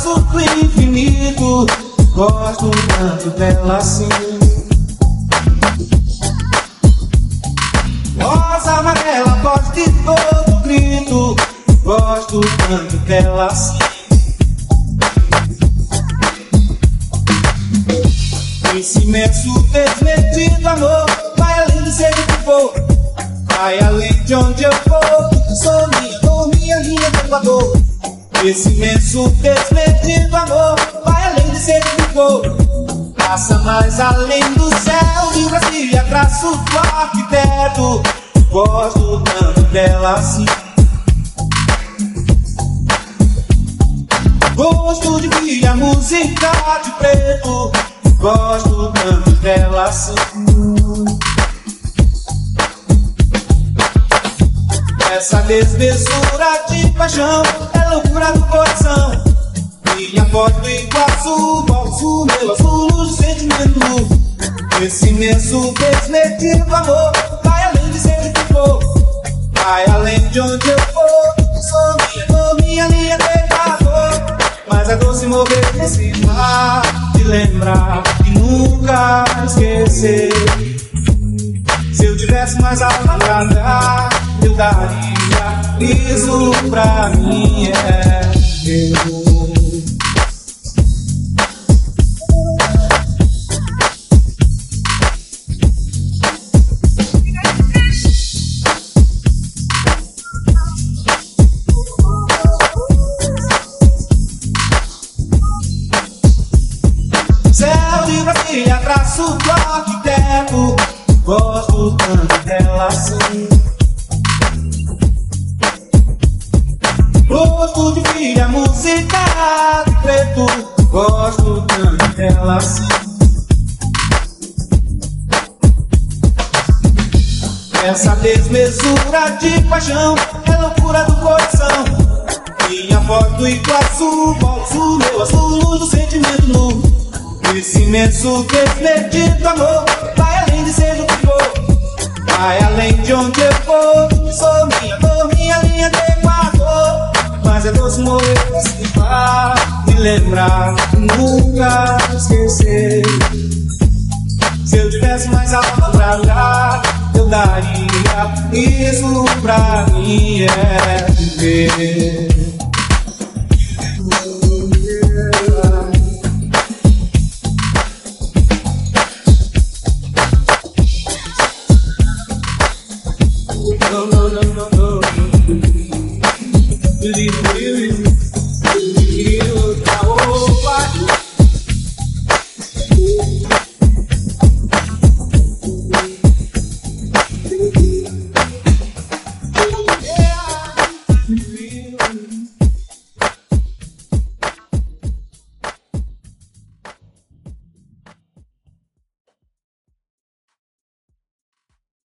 do infinito. Gosto tanto dela assim. Rosa amarela, voz de todo grito. Gosto tanto dela assim. Esse imenso desmedido amor vai além de ser o que for, vai além de onde eu for. Sou minha, dor, minha linha do. Esse imenso desmedido amor vai além de ser for, passa mais além do céu de Brasília, traço do arquiteto. Gosto tanto dela assim. Gosto de via música de preto. Gosto tanto dela assim. Essa desmesura de paixão é loucura do coração. Minha voz do Iguaçu, bolso meu azul, sentimento. Esse imenso desmedido amor vai além de ser o que for, vai além de onde eu for. Sou minha, sou minha linha de Equador, mas é doce morrer nesse mar de lembrar e nunca esquecer. Se eu tivesse mais algo pra dar, eu daria. Isso pra mim é eu. Brasília, traço do arquiteto. Gosto tanto dela assim. Gosto de filha, música de preto. Gosto tanto dela assim. Essa desmesura de paixão é loucura do coração. Minha voz do Iguaçu, bolso meu azul, do sentimento novo. Esse imenso desmedido amor vai além de ser o que for, vai além de onde eu for. Sou minha dor, minha linha de Equador, mas é doce morrer se mar e lembrar, nunca esquecer. Se eu tivesse mais algo pra dar, eu daria. Isso pra mim é viver. No, no, no, no, no. Believe me, believe me.